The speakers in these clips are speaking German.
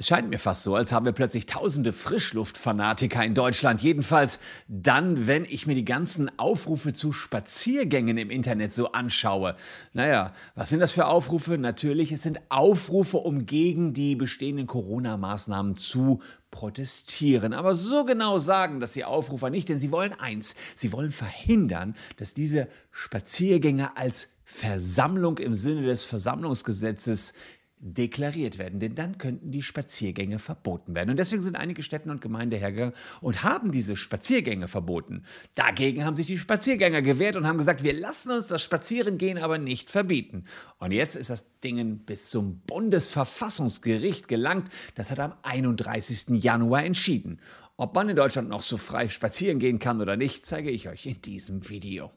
Es scheint mir fast so, als haben wir plötzlich tausende Frischluftfanatiker in Deutschland. Jedenfalls dann, wenn ich mir die ganzen Aufrufe zu Spaziergängen im Internet so anschaue. Naja, was sind das für Aufrufe? Natürlich, es sind Aufrufe, um gegen die bestehenden Corona-Maßnahmen zu protestieren. Aber so genau sagen das die Aufrufer nicht, denn sie wollen eins, sie wollen verhindern, dass diese Spaziergänge als Versammlung im Sinne des Versammlungsgesetzes deklariert werden, denn dann könnten die Spaziergänge verboten werden. Und deswegen sind einige Städte und Gemeinden hergegangen und haben diese Spaziergänge verboten. Dagegen haben sich die Spaziergänger gewehrt und haben gesagt, wir lassen uns das Spazierengehen aber nicht verbieten. Und jetzt ist das Ding bis zum Bundesverfassungsgericht gelangt. Das hat am 31. Januar entschieden. Ob man in Deutschland noch so frei spazieren gehen kann oder nicht, zeige ich euch in diesem Video.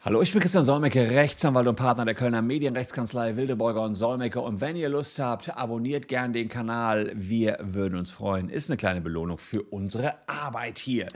Hallo, ich bin Christian Solmecke, Rechtsanwalt und Partner der Kölner Medienrechtskanzlei Wildeborger und Solmecke. Und wenn ihr Lust habt, abonniert gern den Kanal. Wir würden uns freuen. Ist eine kleine Belohnung für unsere Arbeit hier.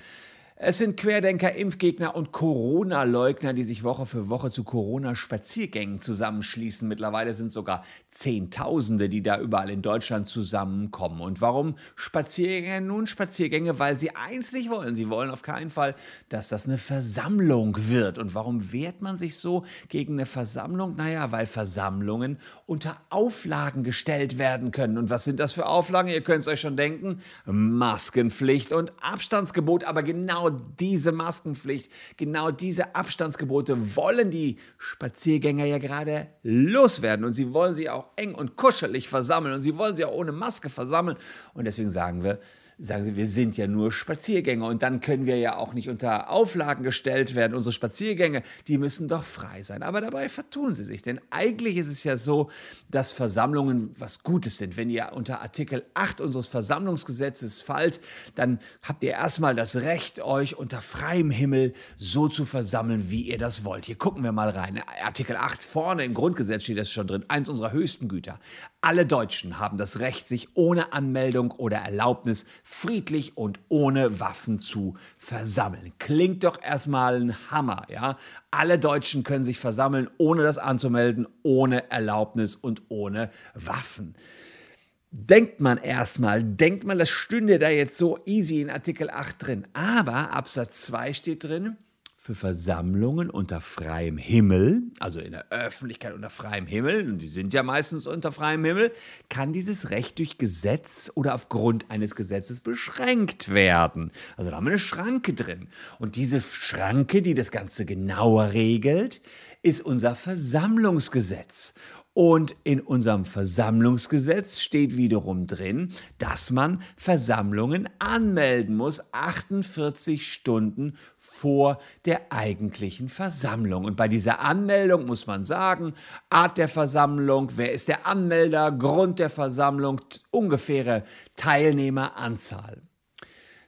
Es sind Querdenker, Impfgegner und Corona-Leugner, die sich Woche für Woche zu Corona-Spaziergängen zusammenschließen. Mittlerweile sind sogar Zehntausende, die da überall in Deutschland zusammenkommen. Und warum Spaziergänge? Nun Spaziergänge, weil sie eins nicht wollen. Sie wollen auf keinen Fall, dass das eine Versammlung wird. Und warum wehrt man sich so gegen eine Versammlung? Naja, weil Versammlungen unter Auflagen gestellt werden können. Und was sind das für Auflagen? Ihr könnt es euch schon denken. Maskenpflicht und Abstandsgebot. Aber genau diese Maskenpflicht, genau diese Abstandsgebote wollen die Spaziergänger ja gerade loswerden. Und sie wollen sie auch eng und kuschelig versammeln und sie wollen sie auch ohne Maske versammeln. Und deswegen sagen wir, sagen sie, wir sind ja nur Spaziergänger und dann können wir ja auch nicht unter Auflagen gestellt werden. Unsere Spaziergänge, die müssen doch frei sein. Aber dabei vertun sie sich, denn eigentlich ist es ja so, dass Versammlungen was Gutes sind. Wenn ihr unter Artikel 8 unseres Versammlungsgesetzes fallt, dann habt ihr erstmal das Recht, euch unter freiem Himmel so zu versammeln, wie ihr das wollt. Hier gucken wir mal rein. Artikel 8 vorne im Grundgesetz steht das schon drin. Eins unserer höchsten Güter. Alle Deutschen haben das Recht, sich ohne Anmeldung oder Erlaubnis friedlich und ohne Waffen zu versammeln. Klingt doch erstmal ein Hammer, ja? Alle Deutschen können sich versammeln, ohne das anzumelden, ohne Erlaubnis und ohne Waffen. Denkt man erstmal, denkt man, das stünde da jetzt so easy in Artikel 8 drin. Aber Absatz 2 steht drin, für Versammlungen unter freiem Himmel, also in der Öffentlichkeit unter freiem Himmel, und die sind ja meistens unter freiem Himmel, kann dieses Recht durch Gesetz oder aufgrund eines Gesetzes beschränkt werden. Also da haben wir eine Schranke drin. Und diese Schranke, die das Ganze genauer regelt, ist unser Versammlungsgesetz. Und in unserem Versammlungsgesetz steht wiederum drin, dass man Versammlungen anmelden muss, 48 Stunden vor der eigentlichen Versammlung. Und bei dieser Anmeldung muss man sagen, Art der Versammlung, wer ist der Anmelder, Grund der Versammlung, ungefähre Teilnehmeranzahl.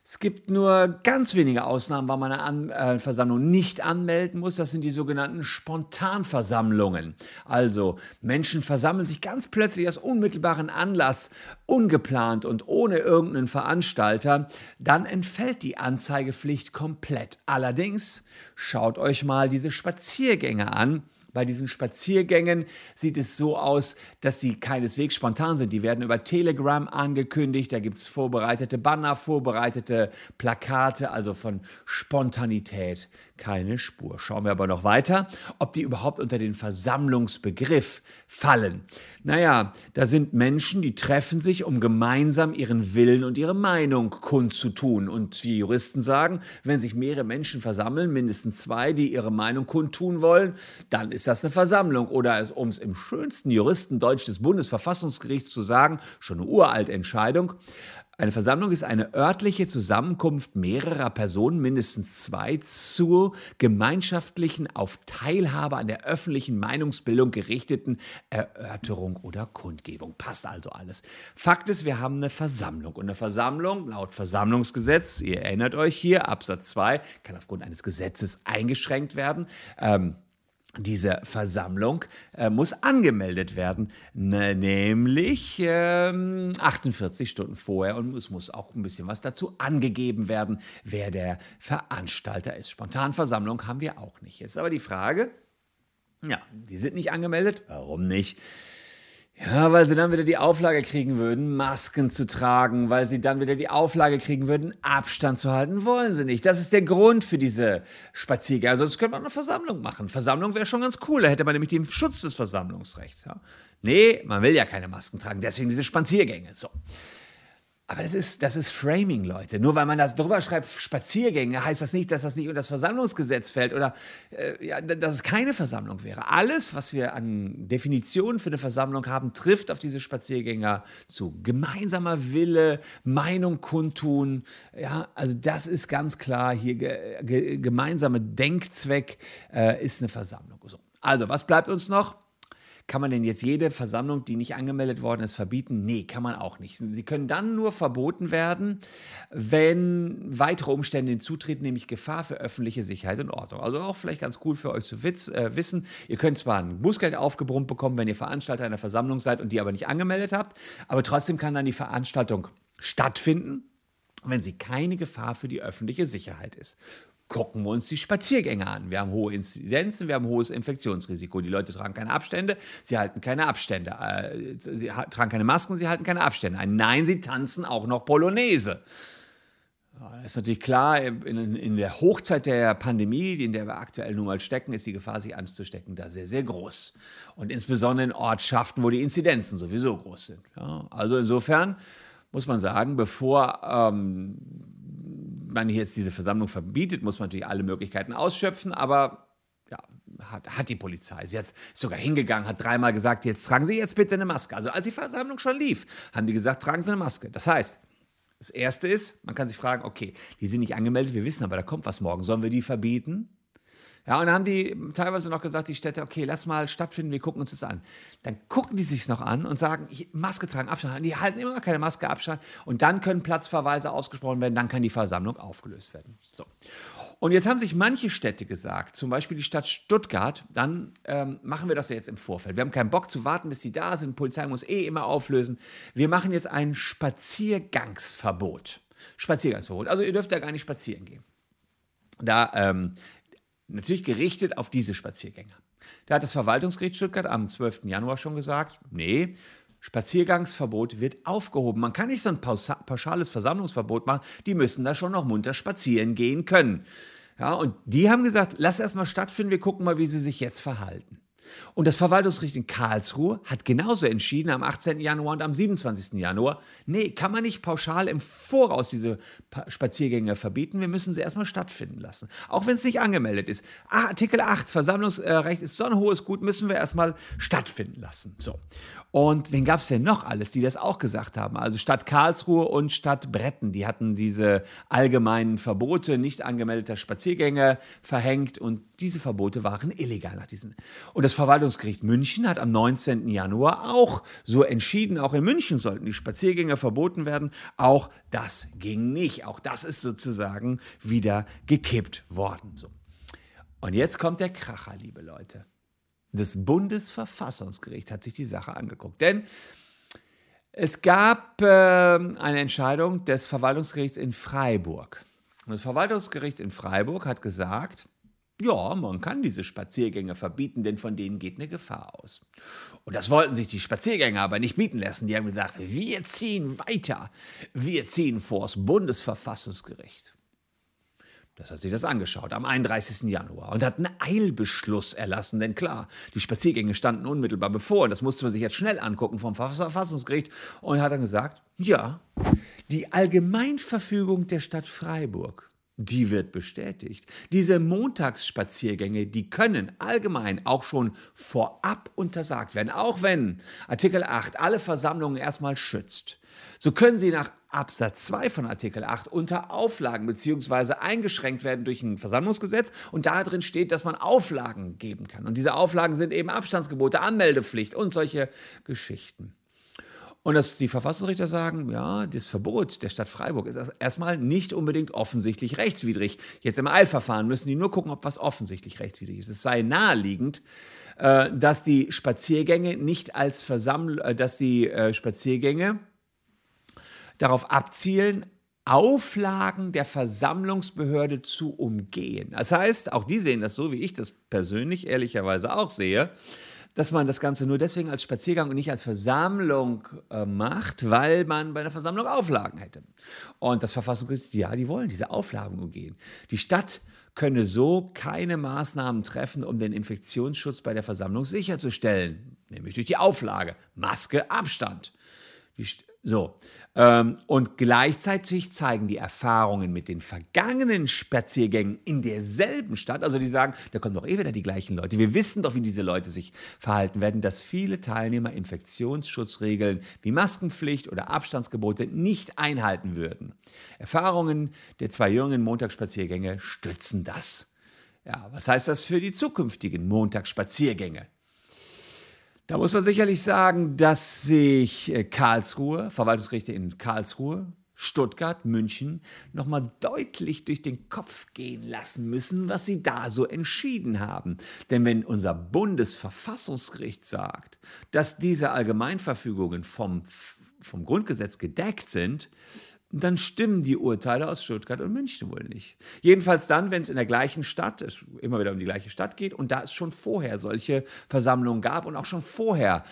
Es gibt nur ganz wenige Ausnahmen, wann man eine An äh, Versammlung nicht anmelden muss. Das sind die sogenannten Spontanversammlungen. Also Menschen versammeln sich ganz plötzlich aus unmittelbaren Anlass, ungeplant und ohne irgendeinen Veranstalter. Dann entfällt die Anzeigepflicht komplett. Allerdings schaut euch mal diese Spaziergänge an bei diesen Spaziergängen sieht es so aus, dass sie keineswegs spontan sind. Die werden über Telegram angekündigt. Da gibt es vorbereitete Banner, vorbereitete Plakate, also von Spontanität keine Spur. Schauen wir aber noch weiter, ob die überhaupt unter den Versammlungsbegriff fallen. Naja, da sind Menschen, die treffen sich, um gemeinsam ihren Willen und ihre Meinung kundzutun. Und wie Juristen sagen, wenn sich mehrere Menschen versammeln, mindestens zwei, die ihre Meinung kundtun wollen, dann ist das eine Versammlung. Oder um es im schönsten Juristendeutsch des Bundesverfassungsgerichts zu sagen, schon eine uralte Entscheidung, eine Versammlung ist eine örtliche Zusammenkunft mehrerer Personen, mindestens zwei, zur gemeinschaftlichen, auf Teilhabe an der öffentlichen Meinungsbildung gerichteten Erörterung oder Kundgebung. Passt also alles. Fakt ist, wir haben eine Versammlung. Und eine Versammlung laut Versammlungsgesetz, ihr erinnert euch hier, Absatz 2, kann aufgrund eines Gesetzes eingeschränkt werden. Ähm, diese Versammlung äh, muss angemeldet werden, ne, nämlich ähm, 48 Stunden vorher und es muss auch ein bisschen was dazu angegeben werden, wer der Veranstalter ist. Spontanversammlung haben wir auch nicht. Jetzt aber die Frage, ja, die sind nicht angemeldet, warum nicht? Ja, weil sie dann wieder die Auflage kriegen würden, Masken zu tragen, weil sie dann wieder die Auflage kriegen würden, Abstand zu halten, wollen sie nicht. Das ist der Grund für diese Spaziergänge. Also das könnte man eine Versammlung machen. Versammlung wäre schon ganz cool, da hätte man nämlich den Schutz des Versammlungsrechts. Ja. Nee, man will ja keine Masken tragen, deswegen diese Spaziergänge. So. Aber das ist, das ist Framing, Leute. Nur weil man das drüber schreibt, Spaziergänge, heißt das nicht, dass das nicht unter das Versammlungsgesetz fällt oder äh, ja, dass es keine Versammlung wäre. Alles, was wir an Definitionen für eine Versammlung haben, trifft auf diese Spaziergänger zu. Gemeinsamer Wille, Meinung kundtun. Ja, also das ist ganz klar hier. Ge, ge, gemeinsame Denkzweck äh, ist eine Versammlung. So. Also, was bleibt uns noch? Kann man denn jetzt jede Versammlung, die nicht angemeldet worden ist, verbieten? Nee, kann man auch nicht. Sie können dann nur verboten werden, wenn weitere Umstände hinzutreten, nämlich Gefahr für öffentliche Sicherheit und Ordnung. Also auch vielleicht ganz cool für euch zu witz, äh, wissen, ihr könnt zwar ein Bußgeld aufgebrummt bekommen, wenn ihr Veranstalter einer Versammlung seid und die aber nicht angemeldet habt, aber trotzdem kann dann die Veranstaltung stattfinden, wenn sie keine Gefahr für die öffentliche Sicherheit ist gucken wir uns die Spaziergänge an. Wir haben hohe Inzidenzen, wir haben hohes Infektionsrisiko. Die Leute tragen keine Abstände, sie halten keine Abstände. Äh, sie tragen keine Masken, sie halten keine Abstände ein. Nein, sie tanzen auch noch Polonaise. Das ist natürlich klar, in, in, der Hochzeit der Pandemie, in der wir aktuell nun mal stecken, ist die Gefahr, sich anzustecken, da sehr, sehr groß. Und insbesondere in Ortschaften, wo die Inzidenzen sowieso groß sind. Ja, also insofern muss man sagen, bevor ähm, man jetzt diese Versammlung verbietet, muss man natürlich alle Möglichkeiten ausschöpfen, aber ja, hat, hat die Polizei. Sie ist sogar hingegangen, hat dreimal gesagt, jetzt tragen Sie jetzt bitte eine Maske. Also als die Versammlung schon lief, haben die gesagt, tragen Sie eine Maske. Das heißt, das Erste ist, man kann sich fragen, okay, die sind nicht angemeldet, wir wissen aber, da kommt was morgen. Sollen wir die verbieten? Ja, und dann haben die teilweise noch gesagt, die Städte, okay, lass mal stattfinden, wir gucken uns das an. Dann gucken die sich noch an und sagen, Maske tragen, Abstand. Die halten immer noch keine Maske, Abstand. Und dann können Platzverweise ausgesprochen werden, dann kann die Versammlung aufgelöst werden. So. Und jetzt haben sich manche Städte gesagt, zum Beispiel die Stadt Stuttgart, dann ähm, machen wir das ja jetzt im Vorfeld. Wir haben keinen Bock zu warten, bis die da sind. Die Polizei muss eh immer auflösen. Wir machen jetzt ein Spaziergangsverbot. Spaziergangsverbot. Also ihr dürft da gar nicht spazieren gehen. Da ähm, Natürlich gerichtet auf diese Spaziergänger. Da hat das Verwaltungsgericht Stuttgart am 12. Januar schon gesagt, nee, Spaziergangsverbot wird aufgehoben. Man kann nicht so ein pauschales Versammlungsverbot machen, die müssen da schon noch munter spazieren gehen können. Ja, und die haben gesagt, lass erst mal stattfinden, wir gucken mal, wie sie sich jetzt verhalten. Und das Verwaltungsgericht in Karlsruhe hat genauso entschieden am 18. Januar und am 27. Januar, nee, kann man nicht pauschal im Voraus diese Spaziergänge verbieten, wir müssen sie erstmal stattfinden lassen. Auch wenn es nicht angemeldet ist. Ah, Artikel 8, Versammlungsrecht ist so ein hohes Gut, müssen wir erstmal stattfinden lassen. So. Und wen gab es denn noch alles, die das auch gesagt haben? Also Stadt Karlsruhe und Stadt Bretten, die hatten diese allgemeinen Verbote nicht angemeldeter Spaziergänge verhängt und diese Verbote waren illegal nach diesen. Und das Verwaltungsgericht München hat am 19. Januar auch so entschieden, auch in München sollten die Spaziergänge verboten werden. Auch das ging nicht. Auch das ist sozusagen wieder gekippt worden. So. Und jetzt kommt der Kracher, liebe Leute. Das Bundesverfassungsgericht hat sich die Sache angeguckt. Denn es gab äh, eine Entscheidung des Verwaltungsgerichts in Freiburg. das Verwaltungsgericht in Freiburg hat gesagt, ja, man kann diese Spaziergänge verbieten, denn von denen geht eine Gefahr aus. Und das wollten sich die Spaziergänger aber nicht bieten lassen. Die haben gesagt, wir ziehen weiter. Wir ziehen vor das Bundesverfassungsgericht. Das hat sich das angeschaut am 31. Januar und hat einen Eilbeschluss erlassen, denn klar, die Spaziergänge standen unmittelbar bevor und das musste man sich jetzt schnell angucken vom Verfassungsgericht und hat dann gesagt, ja, die Allgemeinverfügung der Stadt Freiburg die wird bestätigt. Diese Montagsspaziergänge, die können allgemein auch schon vorab untersagt werden, auch wenn Artikel 8 alle Versammlungen erstmal schützt. So können sie nach Absatz 2 von Artikel 8 unter Auflagen bzw. eingeschränkt werden durch ein Versammlungsgesetz und da drin steht, dass man Auflagen geben kann. Und diese Auflagen sind eben Abstandsgebote, Anmeldepflicht und solche Geschichten. Und dass die Verfassungsrichter sagen, ja, das Verbot der Stadt Freiburg ist erstmal nicht unbedingt offensichtlich rechtswidrig. Jetzt im Eilverfahren müssen die nur gucken, ob was offensichtlich rechtswidrig ist. Es sei naheliegend, äh, dass die Spaziergänge nicht als Versammlung, äh, dass die äh, Spaziergänge darauf abzielen, Auflagen der Versammlungsbehörde zu umgehen. Das heißt, auch die sehen das so, wie ich das persönlich ehrlicherweise auch sehe, dass man das Ganze nur deswegen als Spaziergang und nicht als Versammlung äh, macht, weil man bei einer Versammlung Auflagen hätte. Und das Verfassungsgericht, ja, die wollen diese Auflagen umgehen. Die Stadt könne so keine Maßnahmen treffen, um den Infektionsschutz bei der Versammlung sicherzustellen, nämlich durch die Auflage Maske, Abstand. Die, so, und gleichzeitig zeigen die Erfahrungen mit den vergangenen Spaziergängen in derselben Stadt, also die sagen, da kommen doch eh wieder die gleichen Leute. Wir wissen doch, wie diese Leute sich verhalten werden, dass viele Teilnehmer Infektionsschutzregeln wie Maskenpflicht oder Abstandsgebote nicht einhalten würden. Erfahrungen der zwei jüngeren Montagsspaziergänge stützen das. Ja, was heißt das für die zukünftigen Montagsspaziergänge? Da muss man sicherlich sagen, dass sich äh, Karlsruhe, Verwaltungsgerichte in Karlsruhe, Stuttgart, München nochmal deutlich durch den Kopf gehen lassen müssen, was sie da so entschieden haben. Denn wenn unser Bundesverfassungsgericht sagt, dass diese Allgemeinverfügungen vom, vom Grundgesetz gedeckt sind, dann stimmen die Urteile aus Stuttgart und München wohl nicht. Jedenfalls dann, wenn es in der gleichen Stadt, es immer wieder um die gleiche Stadt geht und da es schon vorher solche Versammlungen gab und auch schon vorher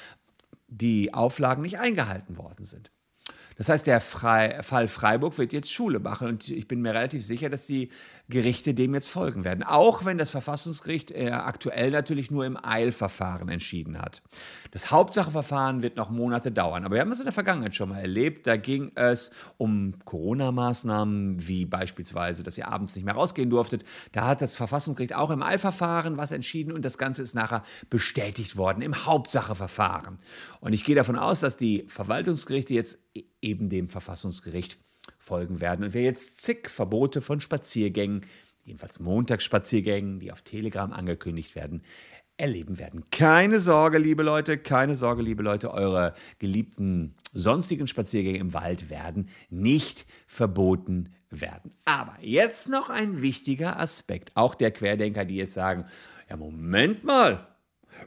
die Auflagen nicht eingehalten worden sind. Das heißt, der Fre Fall Freiburg wird jetzt Schule machen und ich bin mir relativ sicher, dass die Gerichte dem jetzt folgen werden. Auch wenn das Verfassungsgericht äh, aktuell natürlich nur im Eilverfahren entschieden hat. Das Hauptsacheverfahren wird noch Monate dauern, aber wir haben es in der Vergangenheit schon mal erlebt. Da ging es um Corona-Maßnahmen, wie beispielsweise, dass ihr abends nicht mehr rausgehen durftet. Da hat das Verfassungsgericht auch im Eilverfahren was entschieden und das Ganze ist nachher bestätigt worden im Hauptsacheverfahren. Und ich gehe davon aus, dass die Verwaltungsgerichte jetzt eben dem Verfassungsgericht folgen werden. Und wer jetzt zig Verbote von Spaziergängen, jedenfalls Montagsspaziergängen, die auf Telegram angekündigt werden, erleben werden. Keine Sorge, liebe Leute, keine Sorge, liebe Leute, eure geliebten sonstigen Spaziergänge im Wald werden nicht verboten werden. Aber jetzt noch ein wichtiger Aspekt, auch der Querdenker, die jetzt sagen, ja, Moment mal,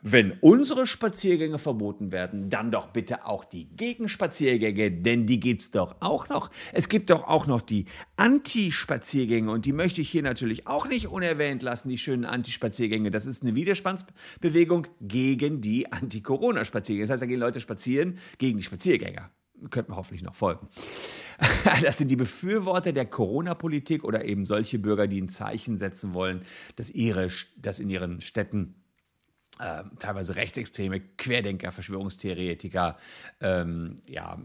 wenn unsere Spaziergänge verboten werden, dann doch bitte auch die Gegenspaziergänge, denn die gibt es doch auch noch. Es gibt doch auch noch die Anti-Spaziergänge und die möchte ich hier natürlich auch nicht unerwähnt lassen, die schönen Anti-Spaziergänge. Das ist eine Widerstandsbewegung gegen die Anti-Corona-Spaziergänge. Das heißt, da gehen Leute spazieren gegen die Spaziergänger. Könnte man hoffentlich noch folgen. Das sind die Befürworter der Corona-Politik oder eben solche Bürger, die ein Zeichen setzen wollen, dass, ihre, dass in ihren Städten äh, teilweise rechtsextreme Querdenker, Verschwörungstheoretiker, ähm, ja,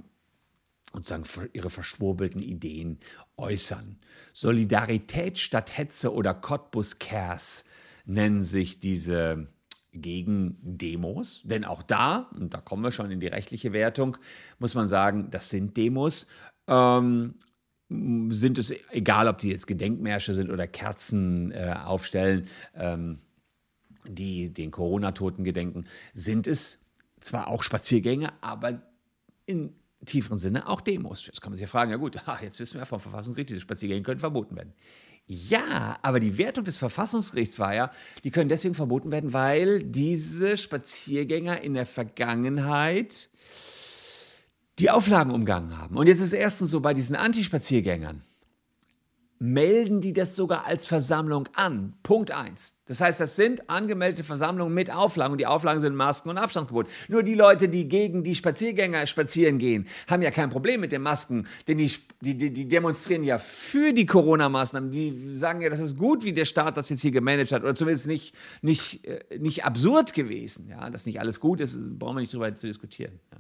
sozusagen ihre verschwurbelten Ideen äußern. Solidarität statt Hetze oder Cottbus Cares nennen sich diese Gegendemos, denn auch da, und da kommen wir schon in die rechtliche Wertung, muss man sagen, das sind Demos. Ähm, sind es egal, ob die jetzt Gedenkmärsche sind oder Kerzen äh, aufstellen. Ähm, die den Corona-Toten gedenken, sind es zwar auch Spaziergänge, aber in tieferen Sinne auch Demos. Jetzt kann man sich ja fragen, ja gut, jetzt wissen wir vom Verfassungsgericht, diese Spaziergänge können verboten werden. Ja, aber die Wertung des Verfassungsgerichts war ja, die können deswegen verboten werden, weil diese Spaziergänger in der Vergangenheit die Auflagen umgangen haben. Und jetzt ist es erstens so bei diesen Antispaziergängern melden die das sogar als Versammlung an. Punkt 1. Das heißt, das sind angemeldete Versammlungen mit Auflagen und die Auflagen sind Masken und Abstandsgebot. Nur die Leute, die gegen die Spaziergänger spazieren gehen, haben ja kein Problem mit den Masken, denn die, die, die demonstrieren ja für die Corona-Maßnahmen. Die sagen ja, das ist gut, wie der Staat das jetzt hier gemanagt hat oder zumindest nicht, nicht, äh, nicht absurd gewesen. Ja, dass nicht alles gut ist, brauchen wir nicht drüber zu diskutieren. Ja.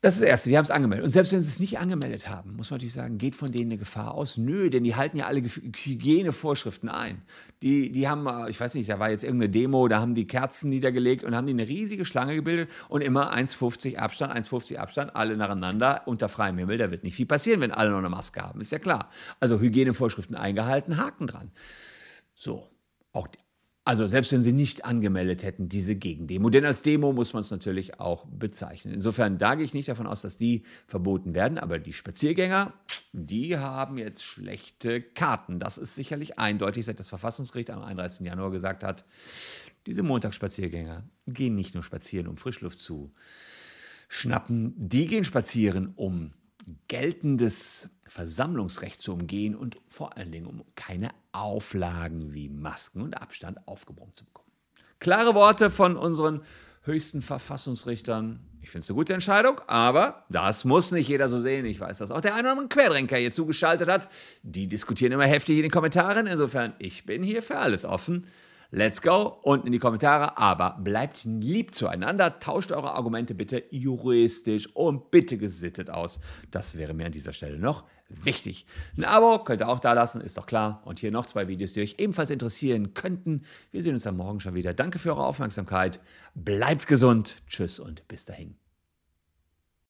Das ist das Erste, die haben es angemeldet. Und selbst wenn sie es nicht angemeldet haben, muss man natürlich sagen, geht von denen eine Gefahr aus? Nö, denn die halten ja alle Hygienevorschriften ein. Die, die haben, äh, ich weiß nicht, da war jetzt irgendeine Demo, da haben die Kerzen niedergelegt und haben die eine riesige Schlange gebildet und immer 1,50 Abstand, 1,50 Abstand, alle nacheinander unter freiem Himmel. Da wird nicht viel passieren, wenn alle noch eine Maske haben, ist ja klar. Also Hygienevorschriften eingehalten, Haken dran. So, auch die Also selbst wenn sie nicht angemeldet hätten, diese Gegendemo. Denn als Demo muss man es natürlich auch bezeichnen. Insofern da gehe ich nicht davon aus, dass die verboten werden. Aber die Spaziergänger, die haben jetzt schlechte Karten. Das ist sicherlich eindeutig, seit das Verfassungsgericht am 31. Januar gesagt hat, diese Montagsspaziergänger gehen nicht nur spazieren, um Frischluft zu schnappen, die gehen spazieren, um geltendes Versammlungsrecht zu umgehen und vor allen Dingen um keine Auflagen wie Masken und Abstand aufgebrummt zu bekommen. Klare Worte von unseren höchsten Verfassungsrichtern. Ich finde es eine gute Entscheidung, aber das muss nicht jeder so sehen. Ich weiß, dass auch der eine oder andere Querdenker hier zugeschaltet hat. Die diskutieren immer heftig in den Kommentaren. Insofern, ich bin hier für alles offen. Let's go, unten in die Kommentare, aber bleibt lieb zueinander, tauscht eure Argumente bitte juristisch und bitte gesittet aus. Das wäre mir an dieser Stelle noch wichtig. Ein Abo könnt ihr auch da lassen, ist doch klar. Und hier noch zwei Videos, die euch ebenfalls interessieren könnten. Wir sehen uns am Morgen schon wieder. Danke für eure Aufmerksamkeit. Bleibt gesund. Tschüss und bis dahin.